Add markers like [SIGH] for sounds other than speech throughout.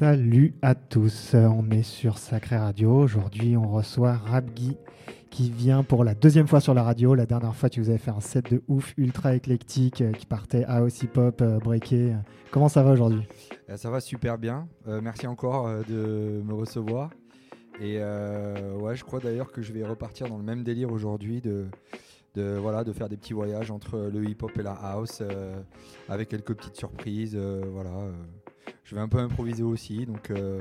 Salut à tous, on est sur Sacré Radio. Aujourd'hui, on reçoit Rabgi qui vient pour la deuxième fois sur la radio. La dernière fois, tu vous avais fait un set de ouf, ultra éclectique, euh, qui partait à pop, euh, breaké. Comment ça va aujourd'hui? Euh, Ça va super bien. Merci encore de me recevoir. Et ouais, je crois d'ailleurs que je vais repartir dans le même délire aujourd'hui de, voilà, de faire des petits voyages entre le hip-hop et la house avec quelques petites surprises. voilà. Je vais un peu improviser aussi. Donc euh,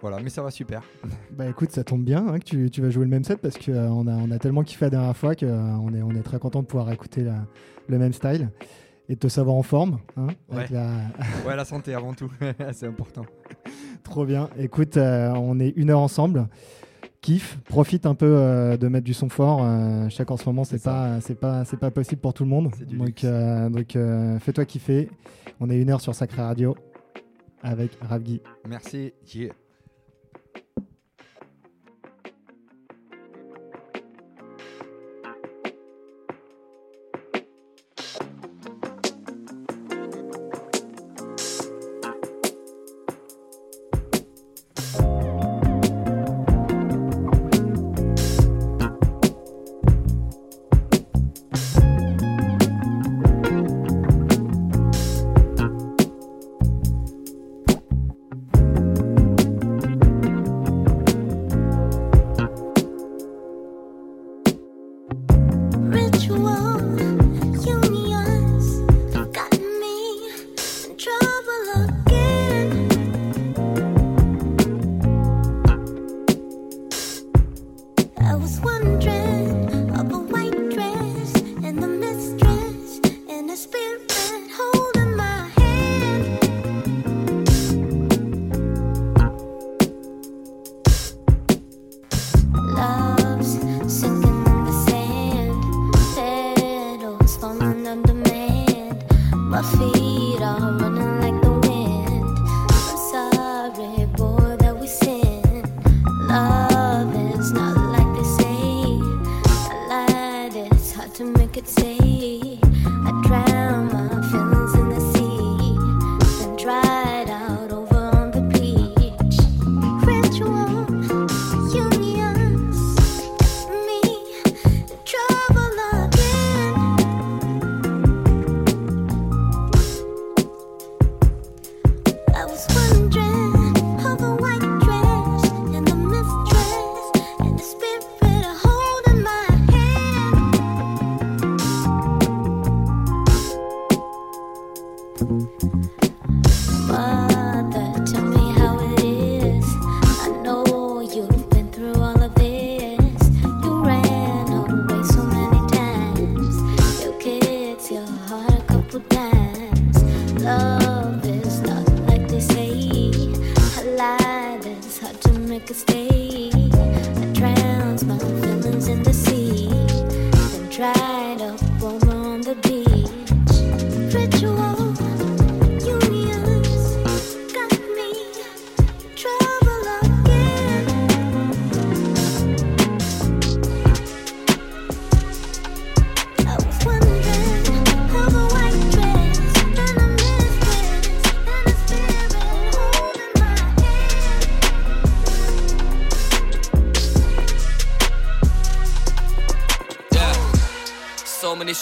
voilà, mais ça va super. [LAUGHS] Bah écoute, ça tombe bien hein, que tu, tu vas jouer le même set parce qu'on a, on a tellement kiffé la dernière fois qu'on est, on est très content de pouvoir écouter la- le même style et de te savoir en forme. hein, avec Ouais. la- [LAUGHS] Ouais, la santé avant tout, [LAUGHS] c'est important. Trop bien. Écoute, euh, on est une heure ensemble. Kiffe, profite un peu euh, de mettre du son fort. Euh, je sais qu'en ce moment, c'est pas, c'est pas, c'est pas possible pour tout le monde. Donc, euh, donc euh, fais-toi kiffer. On est une heure sur Sacré Radio avec Ravgi. Merci. Yeah.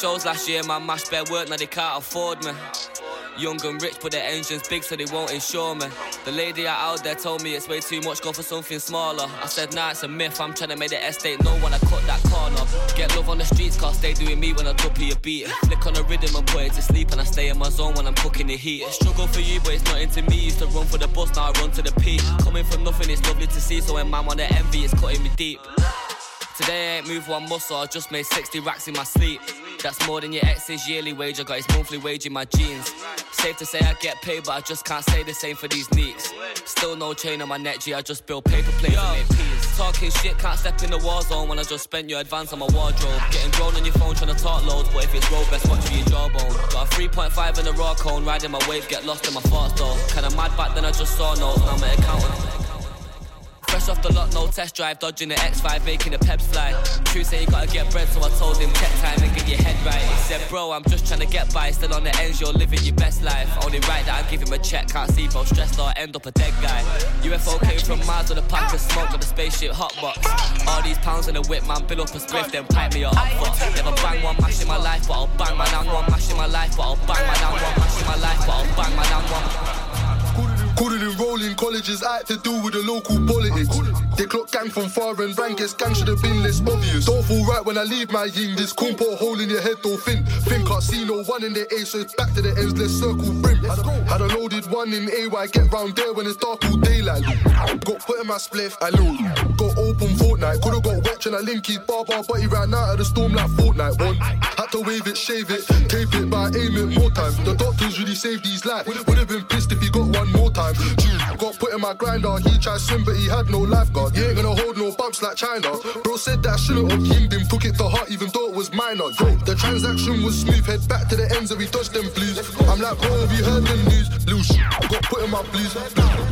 Shows last year, man, mash bare work, now they can't afford me. Young and rich, but their engines big, so they won't insure me. The lady out there told me it's way too much, go for something smaller. I said, nah, it's a myth, I'm trying to make the estate know when I cut that corner. Get love on the streets, cause they doing me when I copy a beat. Flick on the rhythm and put it to sleep, and I stay in my zone when I'm cooking the heat. Struggle for you, but it's not into me. Used to run for the bus, now I run to the peak. Coming from nothing, it's lovely to see, so when man wanna envy, it's cutting me deep. Today I ain't moved one muscle, I just made 60 racks in my sleep. That's more than your ex's yearly wage, I got his monthly wage in my jeans. Safe to say I get paid, but I just can't say the same for these neeks. Still no chain on my neck, G, I just build paper plates and make peas. Talking shit, can't step in the war zone when I just spent your advance on my wardrobe. Getting grown on your phone trying to talk loads, but if it's road, best watch for your jawbone. Got a 3.5 in the raw cone, riding my wave, get lost in my thoughts though. Kinda mad back then I just saw notes, now I'm an accountant. Fresh off the lot, no test drive, dodging the X5, making the peps fly. True say you gotta get bread, so I told him check time and get your head right. He said, bro, I'm just trying to get by, still on the ends, you're living your best life. Only right that I give him a check, can't see if I'm stressed or end up a dead guy. UFO came from Mars with a pack of smoke on the spaceship hotbox. All these pounds in the whip, man, bill up a spliff, then pipe me a hot pot. Never bang one mash in my life, but I'll bang my down one mash in my life, but I'll bang my down one mash in my life, but I'll bang my down one. In colleges, I had to do with the local politics. They clock gang from far and rankest gang should have been less obvious. Don't fall right when I leave my ying. This cool put hole in your head, don't think. Think can't see no one in the A, so it's back to the ends, let's circle brim. Had a loaded one in AY, get round there when it's dark all daylight. Got put in my spliff, I know. Got open Fortnite, could've got wet and I link his barber, but he ran out of the storm like Fortnite. One, had to wave it, shave it, tape it, but I aim it more time. The doctors really saved his life. Would've been pissed if he got one more time. Got put in my grinder, he tried swim, but he had no lifeguard. He ain't gonna hold no bumps like China. Bro said that I shouldn't have yinged him, took it to heart, even though it was minor. Yo, the transaction was smooth, head back to the ends and we dodged them blues. I'm like, bro, have you heard the news? Loose, got put in my blues.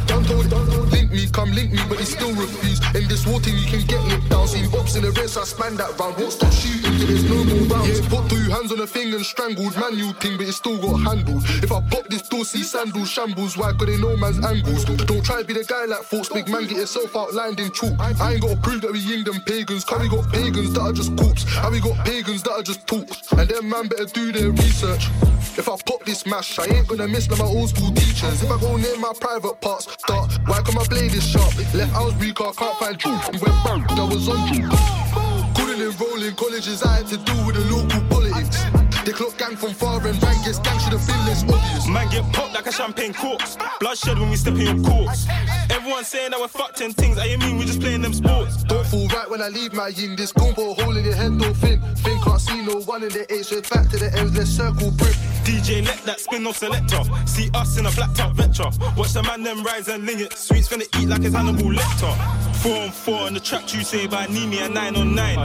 Done told, done told, link me, come link me, but he still refused. In this war team, you can get licked down. Seen box in the wrist, I span that round. Won't stop shooting till there's no more rounds. Yeah, put two hands on the thing and strangled. Manual thing, but it still got handled. If I pop this door, see sandals, shambles. Why? Cause they know man's angles. Don't try to be the guy like Forks, big man, get yourself outlined in chalk. I ain't gotta prove that we ying them pagans. Cause we got pagans that are just corpse. And we got pagans that are just talk. And them man better do their research. If I pop this mash, I ain't gonna miss like my old school teachers. If I go near my private parts, start. Why come my blade is sharp? Left I was I can't find truth. Went broke, I was on you. Couldn't enroll in colleges, I had to do with the local politics. They clock gang from far and rank, yes, gang should have been less obvious. Man get popped like a champagne corks. Bloodshed when we step in your courts. Everyone saying that we're fucked in things. I mean we just playing them sports. Don't fall right when I leave my yin. This combo hole in your head, don't think. Think can't see no one in the eight, so it's back to the ends, let's circle brick. DJ let that spin off selector. See us in a black top vector. Watch the man them rise and ling it. Sweets gonna eat like it's Hannibal Lecter. Four on four on the track you say by Nimi and nine on nine.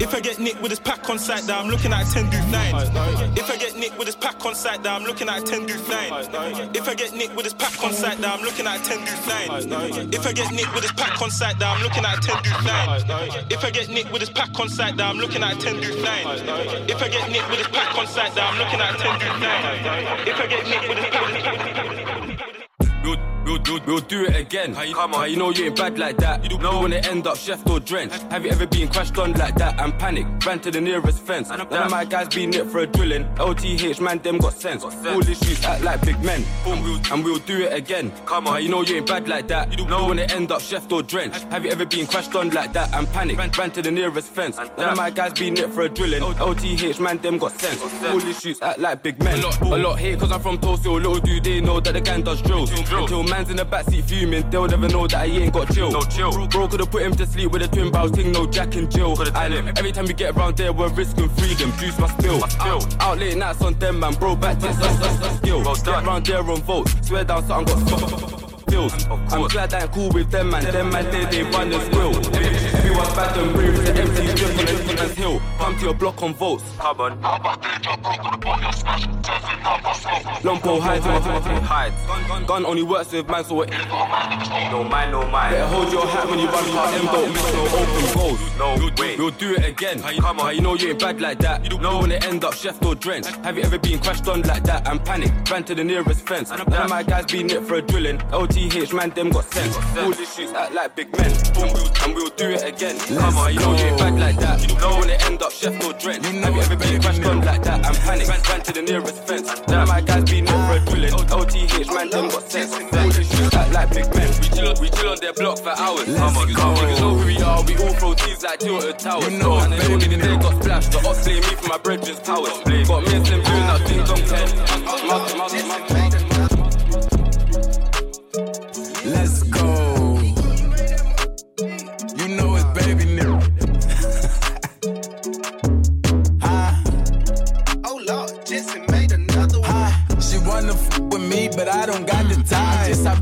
If I get nicked with this pack on sight, that I'm looking at a 10 do 9. If I get nicked with this pack on sight, that I'm looking at a 10 do 9. If I get nicked with this pack on sight, that I'm looking at a 10 do 9. If I get nicked with this pack on sight, that I'm looking at a 10 do 9. If I get nicked with this pack on sight, that I'm looking at a 10 do 9. If I get nicked with this pack on sight, that I'm looking at a 10 do 9. If I get nicked with this pack We'll, we'll, we'll, we'll do it again. How you, Come on. How you know you ain't bad like that? You don't wanna end up chef or drenched. Have you ever been crashed on like that and panicked? Ran to the nearest fence. None of my guys been it for a drilling. LTH, man, them got sense. All these streets act like big men. Boom, we'll, and we'll do it again. Come on. How you know you ain't bad like that? You don't wanna end up chef or drenched. Have you ever been crashed on like that and panicked? Ran to the nearest fence. None of my guys been it for a drilling. LTH, man, them got sense. All these streets act like big men. A lot, a lot hate cause I'm from Tulsa. Little do they know that the gang does drills. Until man's in the backseat fuming, they'll never know that I ain't got chill. No chill. Bro could've put him to sleep with a twin bow ting, no Jack and Jill. And every time we get around there, we're risking freedom. Juice my spill. Out, out late nights on them, man. Bro, back this, that's, that's, that's skill. Get around there on votes. Swear down, something got feels. I'm glad I ain't cool with them, man. Them man, they, they run and squill. Everyone's bad and brave with the empty drip on the Stevens Hill. Come to your block on votes. Come on. Lompo hides in my hides. Gun, gun only works with man, so what? No mind, no mind. Better hold your hat when you run past them, don't miss no open goals. No, we'll, way. we'll do it again. Come on, how you know you ain't bad like that? You don't know when it end up chef or drenched. Have you ever been crashed on like that and panic? Ran to the nearest fence. None of my guys been it for a drilling. LTH, man, them got sense. All these streets act like big men. Boom, and we'll do it again. Come on, you know you ain't bad like that. You don't know when it end up chef or drenched. Have you ever been crashed on like that and panic? Ran ran to the nearest fence. Of my guys it for a drilling. LTH, man, them got sense. These streets act like big men. We chill, we chill on their block for hours. Come on, come on. Niggas know who we are. We all throw teas like Tilted Towers. You know, and then the day got splashed. The ops blame me for my brethren's powers. Got me and Slim doing that ding dong ten. Mother, mother, mother. Let's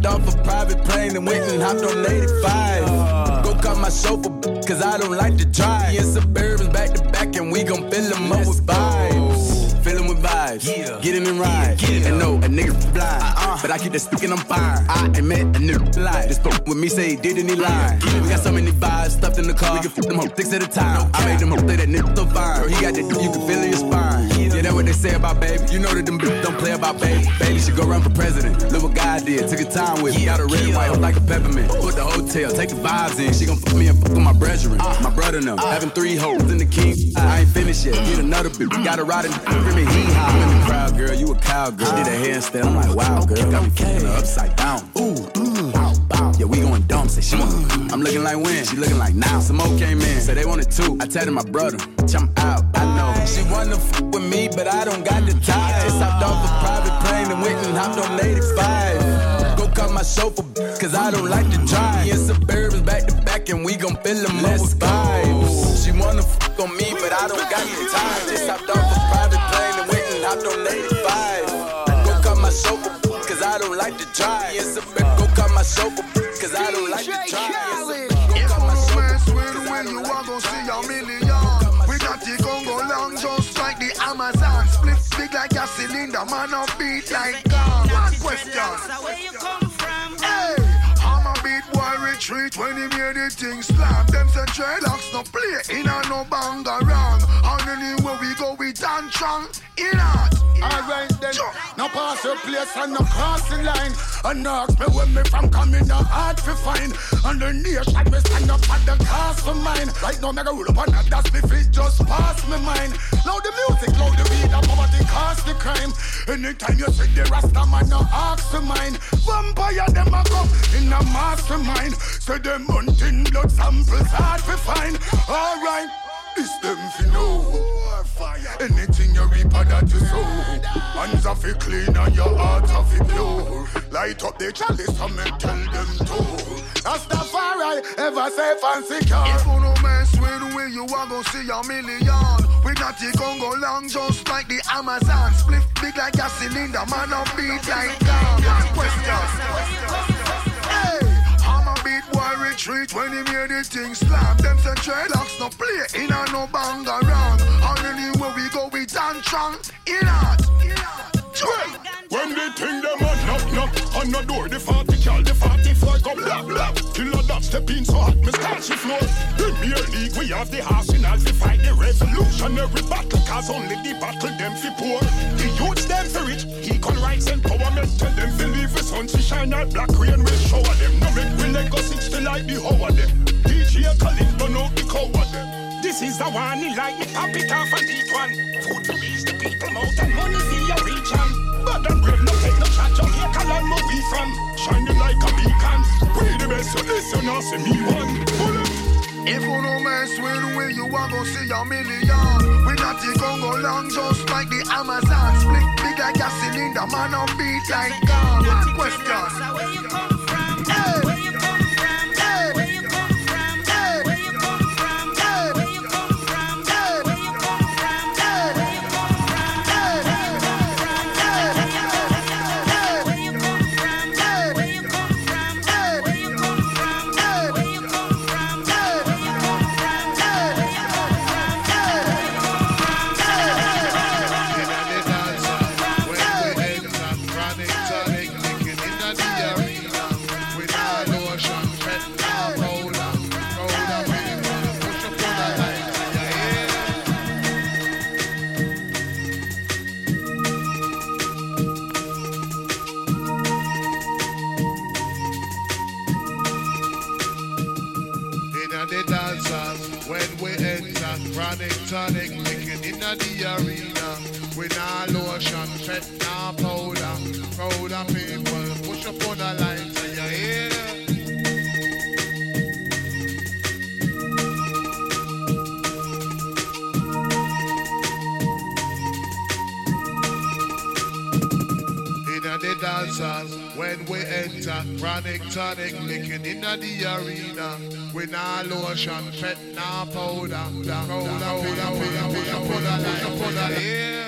off a private plane and went and hopped on 85. Go cut my chauffeur, cause I don't like to drive. Me and Suburbans back to back, and we gon' fill them up with vibes. Fill 'em with vibes. Get in and ride. And no, a nigga fly. Uh-uh. but I keep the stick and I'm fine. I ain't met a nigga lie. This fuck with me say he did and he lied. We got so many vibes stuffed in the car. We can fuck them hoes six at a time. I made them hoes say that nigga so fine. Girl, he got that you can feel in your spine. Yeah, that what they say about baby. You know that them bitches don't play about baby. Baby should go run for president. Look what God did. Took a time with me. Got a red and white like a peppermint. Put the hotel, take the vibes in. She gon' fuck me and fuck with my brethren. My brother and them. Having three hoes in the king. I ain't finished yet. Get another bitch. Got a ride in the screaming hee haw. I'm in the crowd, girl. You a cowgirl. Did a handstand. I'm like, wow, girl. Got me fucking upside down. Ooh, mm, Yeah, we going dumb. Say she want. I'm looking like when. She looking like now. Some more came in. Say they wanted two. I tell them my brother. I'm out. I know. She wanna f with me, but I don't got the time. Just hopped off a private plane and went and hopped on 85. Go cut my chauffeur, cause I don't like to drive. Me and Suburbans back to back and we gon' fill them up with vibes. She wanna f on me, but I don't got the time. Just hopped off a private plane and went and hopped on 85. Go cut my chauffeur, cause I don't like to drive. Me and Suburbans, go cut my cause I don't like to drive. Me and Suburban, go cut my chauffeur, 'cause I don't like to drive. We got the Congo long just like the Amazon. Split big like a cylinder, man up beat like God. One question. Hey, I'm a beat boy retreat when he made the thing slam. Them say dreadlocks no play in a no bang around. And anywhere we go we dance strong. In art. Alright then, no pass your place and no cross the line. And no ask me where me from coming, no hard to find. And the nation me stand up at the cost for mine. Right now, me go roll up on that, that's me feet just pass me mind. Loud the music, loud the beat, the poverty cost the crime. Anytime you see the Rasta man, no ask for mine. Vampire them a come in a mastermind. Say them hunting blood samples hard to find. Alright. It's them fi know. Anything you reap that you sow. Hands are fi clean and your heart are fi pure. Light up the chalice and me tell them to. Rastafari ever safe and secure. If you no mess with we, you are gonna see a million. We got the Congo long just like the Amazon. Split big like a cylinder, man up beat like God. One question. A retreat when he made the thing slam. Them say dreadlocks no play in a no bang around. And anywhere we go, we dance strong. In art. When they think them a knock knock on the door, the 40 cal, the 44 go blah blah. Till a dog step in so hot, me start she floor. Premier League, we have the arsenal to fight the revolutionary battle, cause only the battle them fi poor. The youths them fi rich, equal rights empowerment, tell them fi leave the sun to shine out black rain will shower them. No make we legacy still like the hoe of them. DJ Khaled don't know the cow of them. This is the one he like me pop it off and eat one. Food to reach the people mouth and money for your region. Bad and brave, no take no shot, Jamaica land where we from. Shining like a beacon. We the best, so listen, now see me one. Bullet. If you no mess with we, you are gonna see a million. We got the Congo long just like the Amazon. Split big like a cylinder, man up beat like God. One question. Hey. Inna the arena. We nah lotion, pet nah powder. Crowd of people push up on the line, push up on the line. Yeah, yeah,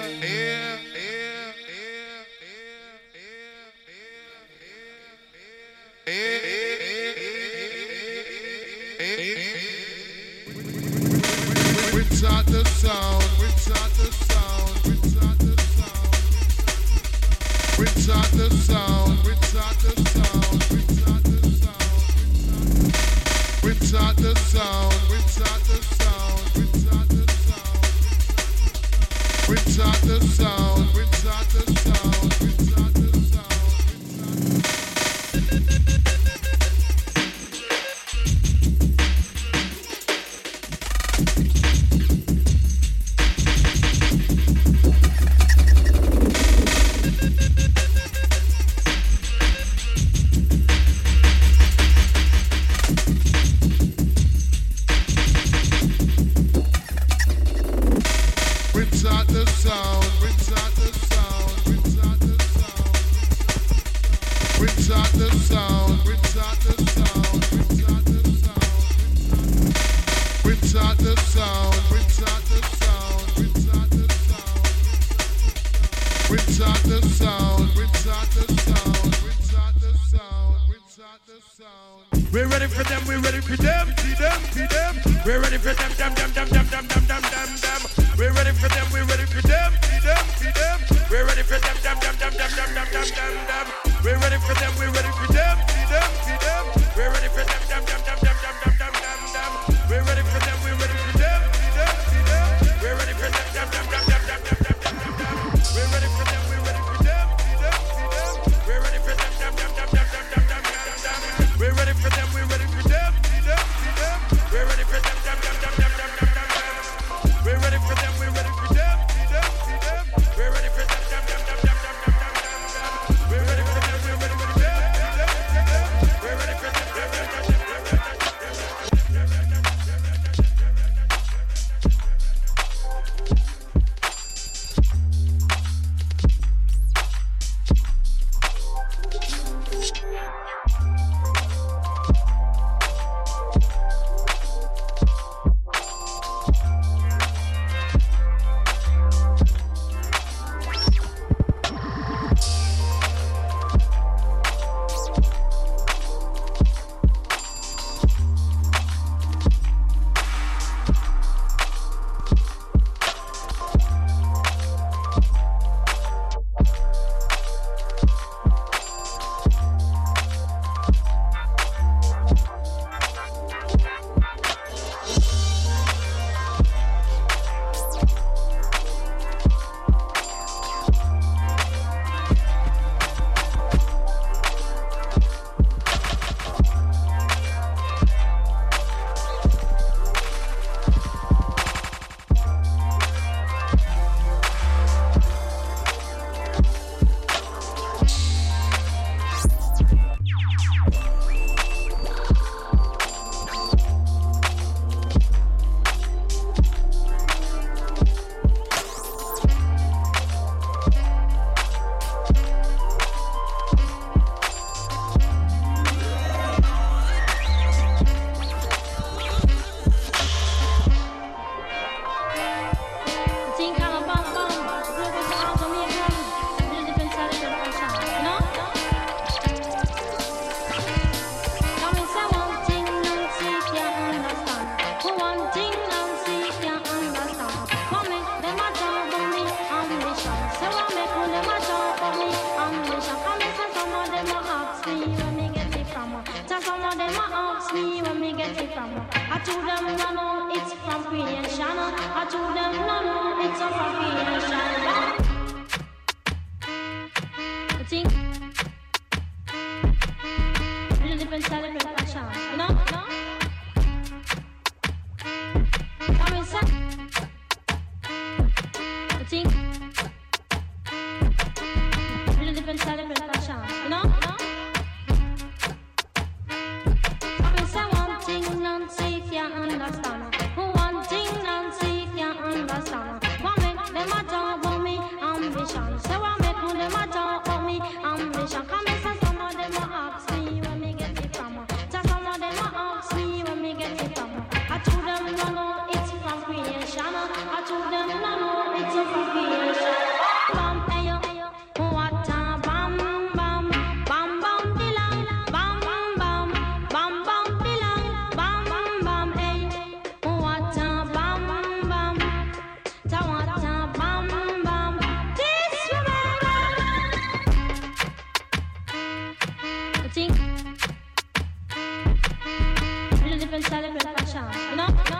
We're ready for them, we're ready for them, see them, see them. We're ready for them, them, them, them, them, them, them, them, them, them. We're ready for them, we're ready for them, see them, see them. We're ready for them, them, them, them, them, them, them, them, them, them. We're ready for them, we're ready for them, see them, see them. We're ready for them, them, them, them. freestyle, freestyle, freestyle, you?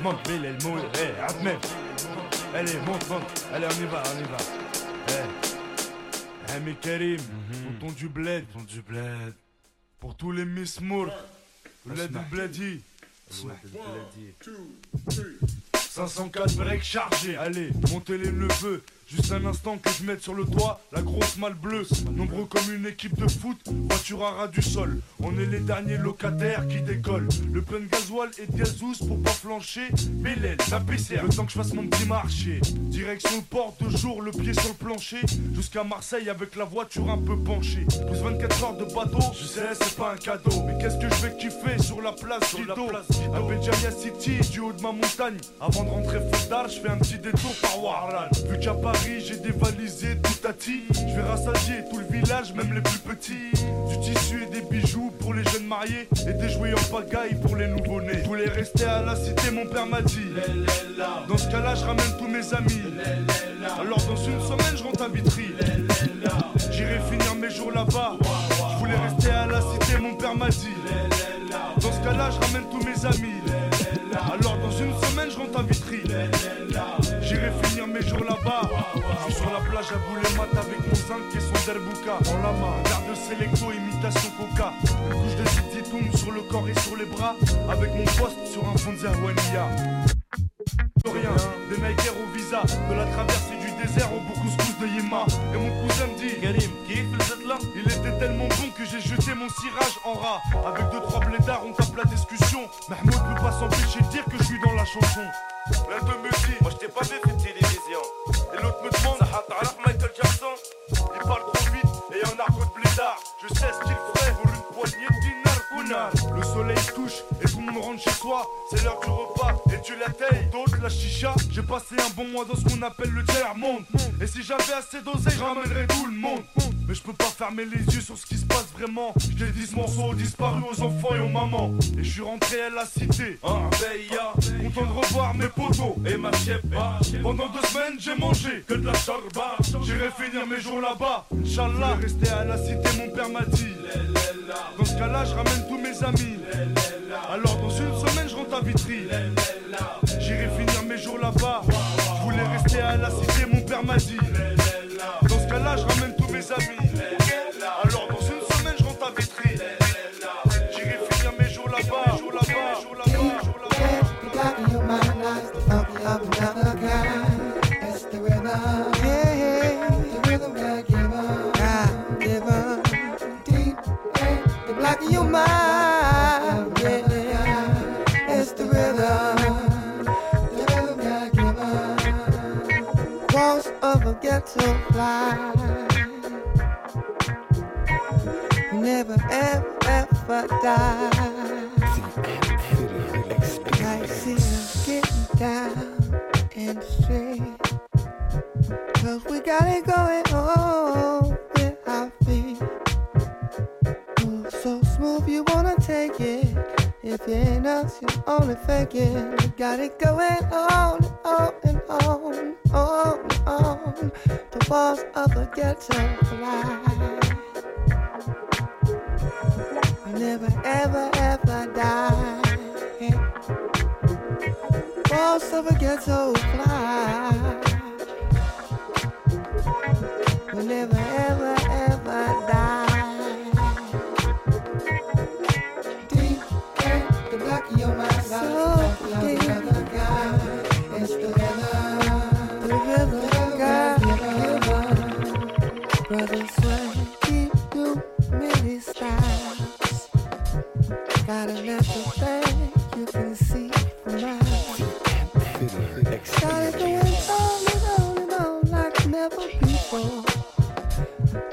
Monte, Bill, elle mouille, eh, Ahmed. Allez, monte, monte. Allez, on y va, on y va. Eh. Eh, mais Karim, tonton du bled. Tonton du bled. Pour tous les Miss Moore. Bled du bledi. 504 breaks chargés. Allez, montez les neveux. Juste un instant que je mette sur le toit la grosse malle bleue. Nombreux comme une équipe de foot, voiture à ras du sol. On est les derniers locataires qui décollent. Le plein de gasoil et de gazous pour pas flancher. Bélène, la PCR, le temps que je fasse mon petit marché. Direction le port de jour, le pied sur le plancher. Jusqu'à Marseille avec la voiture un peu penchée. Plus 24 heures de bateau, je sais, c'est pas un cadeau. Mais qu'est-ce que je vais kiffer sur la place Guido À Béjaïa City, du haut de ma montagne. Avant de rentrer Faudar, je fais un petit détour par Warlan. Vu qu'à Paris, j'ai dévalisé tout à. Je vais rassasier tout le village, même les plus petits. Du tissu et des bijoux pour les jeunes mariés. Et des jouets en pagaille pour les nouveau-nés. Je voulais rester à la cité, mon père m'a dit. Dans ce cas-là, je ramène tous mes amis. Alors dans une semaine, je rentre à Vitry. J'irai finir mes jours là-bas. Je voulais rester à la cité, mon père m'a dit. Dans ce cas-là, je ramène tous mes amis. Alors dans une semaine, je rentre à Vitry. J'irai finir mes jours là-bas. Je suis sur la plage à Boulemat avec mon zinc et son derbouka. En la main, garde de sélecto, imitation coca. Une couche de zititoum sur le corps et sur les bras. Avec mon poste sur un fond de Zerwania. Rien, des Nike au visa, de la traversée du désert au couscous de Yema. Et mon cousin me dit, Karim, qui là Il était tellement bon que j'ai jeté mon cirage en rat. Avec deux trois blédards, on tape la discussion. Mahmoud peut pas s'empêcher de dire que je suis dans la chanson. L'un d'eux me dit, moi je t'ai pas fait une télévision. Et l'autre me demande, ça Michael Jackson Il parle trop vite et un argot de blédard. Je sais ce qu'il ferait Le soleil touche et tout le monde rentre chez soi. C'est l'heure du repas et tu la. D'autres la chicha. J'ai passé un bon mois dans ce qu'on appelle le tiers monde. Et si j'avais assez d'oseille, je ramènerais tout le monde. Mais je peux pas fermer les yeux sur ce qui se passe vraiment. J'ai 10 morceaux disparus aux enfants et aux mamans. Et je suis rentré à la cité. Beya, content de revoir mes potos et ma chepa. Pendant deux semaines, j'ai mangé que de la charba. J'irai finir mes jours là-bas. Inch'Allah, rester à la cité, mon père m'a dit. Dans ce cas-là, je ramène tous mes amis. Alors dans une semaine, je rentre à Vitry. J'irai finir mes jours là-bas. Je voulais rester à la cité, mon père m'a dit. Dans ce cas-là, je ramène tous mes amis. Ghetto fly. Never ever ever die. I see us getting down the street. Cause we got it going If it ain't us, you only faking. We got it going on and on and on, on and on. The walls of a ghetto fly. We never, ever, ever die. Walls of a ghetto fly. We'll never, ever, ever die. Brothers, sweat, keep too many styles. Got a natural thing you can see from mine. Got it going on and on and on like never before.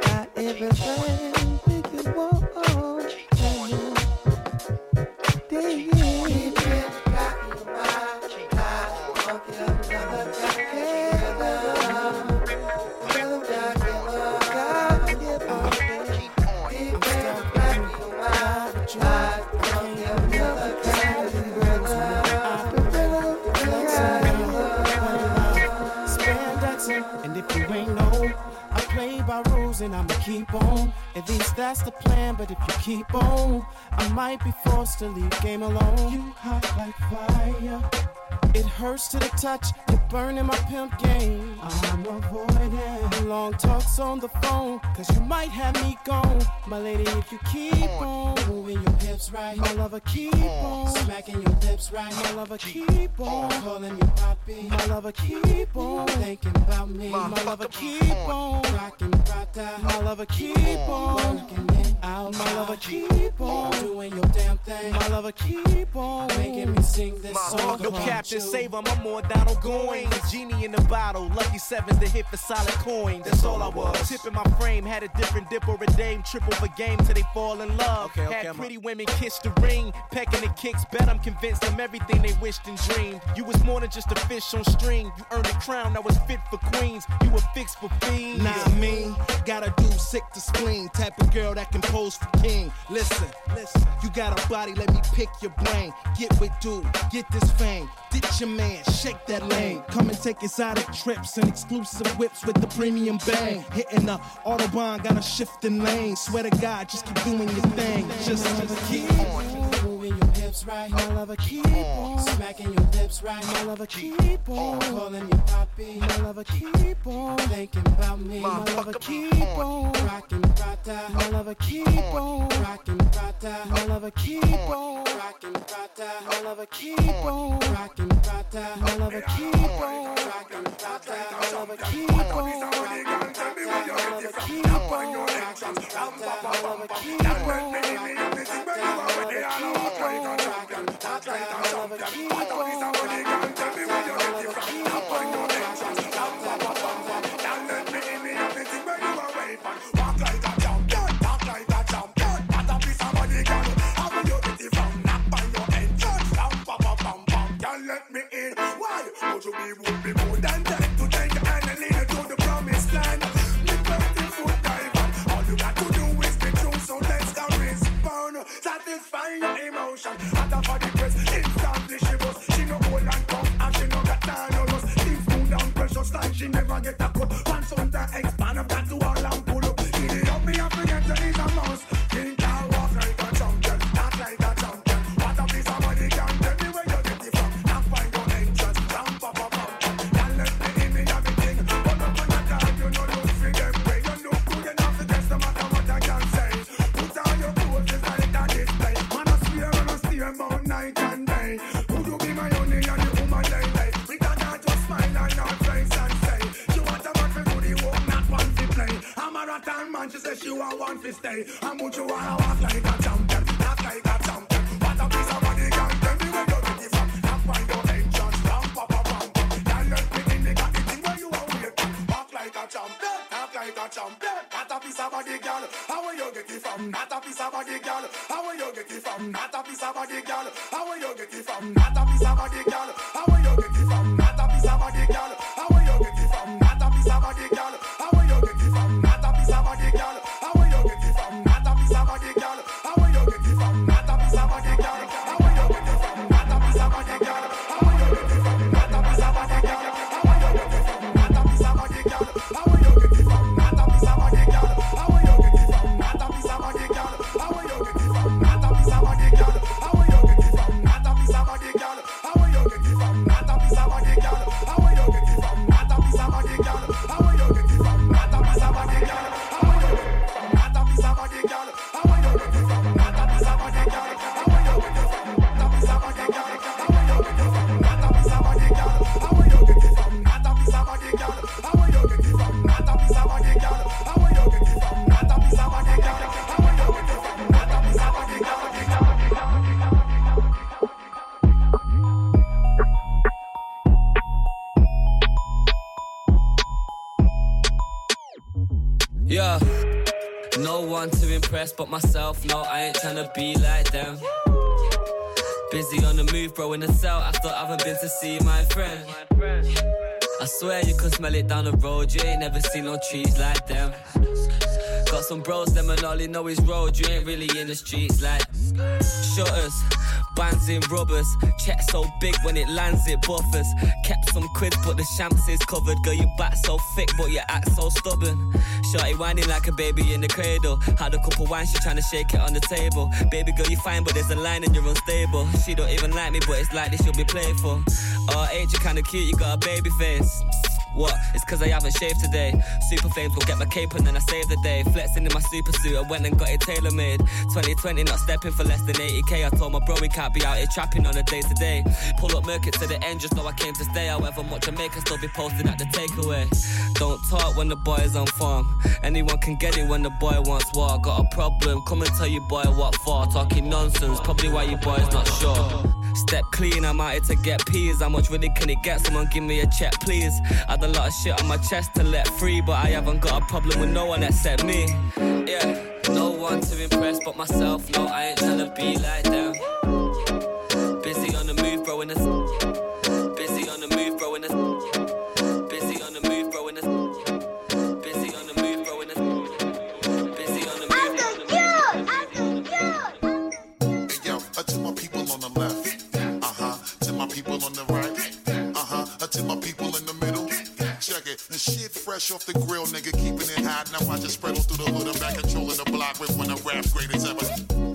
Got everything we could want. Dig keep on. At least that's the plan, but if you keep on, I might be forced to leave game alone. You hot like fire, It hurts to the touch, you're burning my pimp game. I'm avoiding long talks on the phone, cause you might have me gone. My lady, if you keep on. moving your hips right, my lover, keep on. smacking your lips right, my lover, keep on calling me poppy, my lover, keep on thinking about me, my lover, keep on. rocking, rockin', my lover, keep on. working it out, my lover, keep on doing your damn thing, my lover, keep on making me sing this song. No about Captain you. Save 'em, I'm more Donald Goines. Genie in the bottle, lucky sevens to hit for solid coin. That's all I was. Tip in my frame, had a different dip or a dame. Triple for game till they fall in love. Okay, okay, had pretty women kiss the ring. Pecking the kicks, bet I'm convinced them everything they wished and dreamed. You was more than just a fish on string. You earned a crown that was fit for queens. You were fixed for fiends. Not me, gotta do sick to spleen. Type of girl that can pose for king. Listen, listen, you got a body, let me pick your brain. Get with dude, get this fame. Ditch your man, shake that lane. Come and take exotic trips and exclusive whips with the premium bang. Hitting the Autobahn, got a shifting lane. Swear to God, just keep doing your thing. Just, just keep on. Hips right, my lover, keep on. smacking your lips right, my lover, keep on calling me poppy, my lover, keep on thinking about me, my lover, keep on. rocking, rata, my lover, keep on. rocking, rata, my lover, keep on. rocking, rata, my lover, keep on. rocking, rata, my lover, keep on. rocking, rata, my lover, keep on rocking, rata, my lover, keep on rocking, rata, my lover, keep on rocking, Let myself. No, I ain't tryna be like them. Busy on the move, bro, in the cell. I I haven't been to see my friend. I swear you can smell it down the road. You ain't never seen no trees like them. Got some bros, them and all know his road. You ain't really in the streets like shutters. Bands in rubbers, check so big when it lands, it buffers. Kept some quids, but the shamps is covered. Girl, your back so thick, but your act so stubborn. Shorty whining like a baby in the cradle. Had a couple wine, she tryna shake it on the table. Baby girl, you fine, but there's a line and you're unstable. She don't even like me, but it's likely she'll be playful. Oh, ain't you kinda cute? You got a baby face. What? It's cause I haven't shaved today. Super flames will get my cape and then I save the day. Flexing in my super suit, I went and got it tailor made. 2020, not stepping for less than 80k. I told my bro we can't be out here trapping on a day to day. Pull up Merkit to the end just so I came to stay. However much I make, I still be posting at the takeaway. Don't talk when the boy is on farm. Anyone can get it when the boy wants war. Got a problem, come and tell you boy what for. Talking nonsense, probably why you boys not sure. Step clean, I'm out here to get peas. How much really can it get? Someone give me a check, please. I had a lot of shit on my chest to let free, but I haven't got a problem with no one except me. Yeah, no one to impress but myself. No, I ain't trying to be like them. Fresh off the grill, nigga. Keeping it hot. Now I just spread through the hood. I'm back controlling the block with one of rap's greatest ever.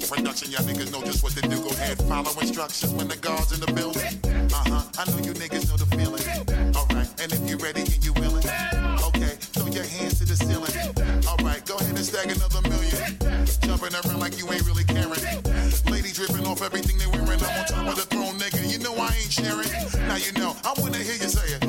Production, y'all niggas know just what to do. Go ahead, follow instructions when the guards in the building. Uh huh. I know you niggas know the feeling. Alright. And if you ready and you willing. Okay. Throw your hands to the ceiling. Alright. Go ahead and stack another million. Jumping around like you ain't really caring. Ladies dripping off everything they wearing. I'm on top of the throne, nigga. You know I ain't sharing. Now you know. I wanna hear you say it.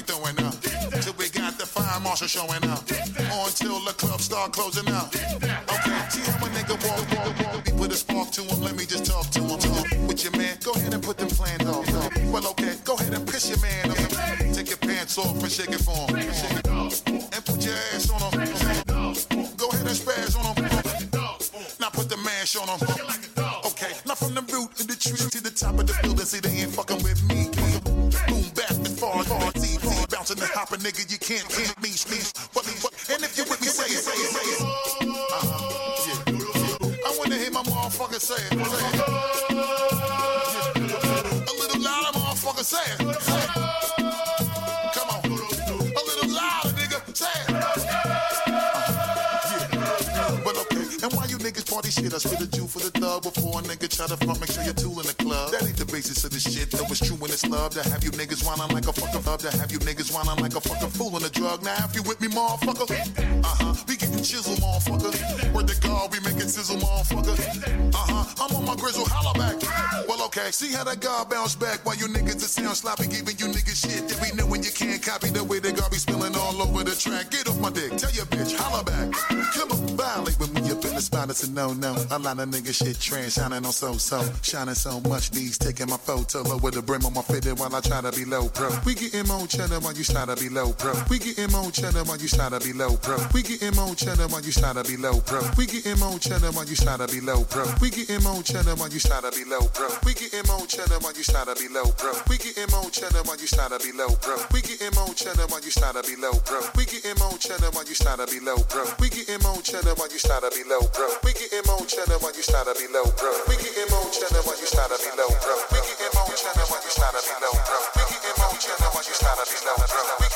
And throwing up. Till we got the fire marshal showing up. Or until the club start closing up. Okay, see how a nigga walk, walk, walk. We put a spark to him, let me just talk to him. Talk with your man, go ahead and put them plans off. Well, okay, go ahead and piss your man off. Take your pants off and shake it for him. And put your ass on him. Go ahead and spaz on him. Now put the mash on him. Bouncing nigga, you can't, can't me, me. What, what, and if you with me, say it, say it, say it. Uh-huh, yeah. I wanna hear my motherfucker say it. Say it. A little louder, motherfucker, say it. Say it. Come on. A little louder, nigga, say it. Yeah. But okay, and why you niggas party shit? I spit a Jew for the thug before a nigga try to front, make sure you're tool That of the shit, though it's true when it's love to have you niggas whining like a fucking love to have you niggas whining like a fucking fool the drug. Now if you with me, motherfucker, uh huh, we give you chisel, motherfucker. Word to God, we make it sizzle, motherfucker. Uh huh, I'm on my grizzle, holla back. Well, okay, see how that God bounce back while you niggas that sound sloppy, giving you niggas shit that we know when you can't copy the way the God be spilling all over the track. Get off my dick, tell your bitch, holla back. Come on, violate with the spot, it's a no no. A lot of niggas shit trend, shining on so so, shining so much. These taking my photo lower the brim on my fitted while I try to be low pro. We getting more cheddar while you try to be low pro. We getting more cheddar while you try to be low pro. We getting more cheddar while you try to be low pro. We getting more cheddar while you try to be low pro. We getting more cheddar while you try to be low pro. We getting more cheddar while you try to be low pro. We getting more cheddar while you try to be low pro. We getting more cheddar while you try to be low pro. We getting more cheddar while you try to be low pro. We getting more cheddar while you try to be low pro. We getting more cheddar while you try to be low pro. We getting more cheddar while you try to be low pro. We getting more cheddar while you try to be low pro. We getting more cheddar while you try to be low. We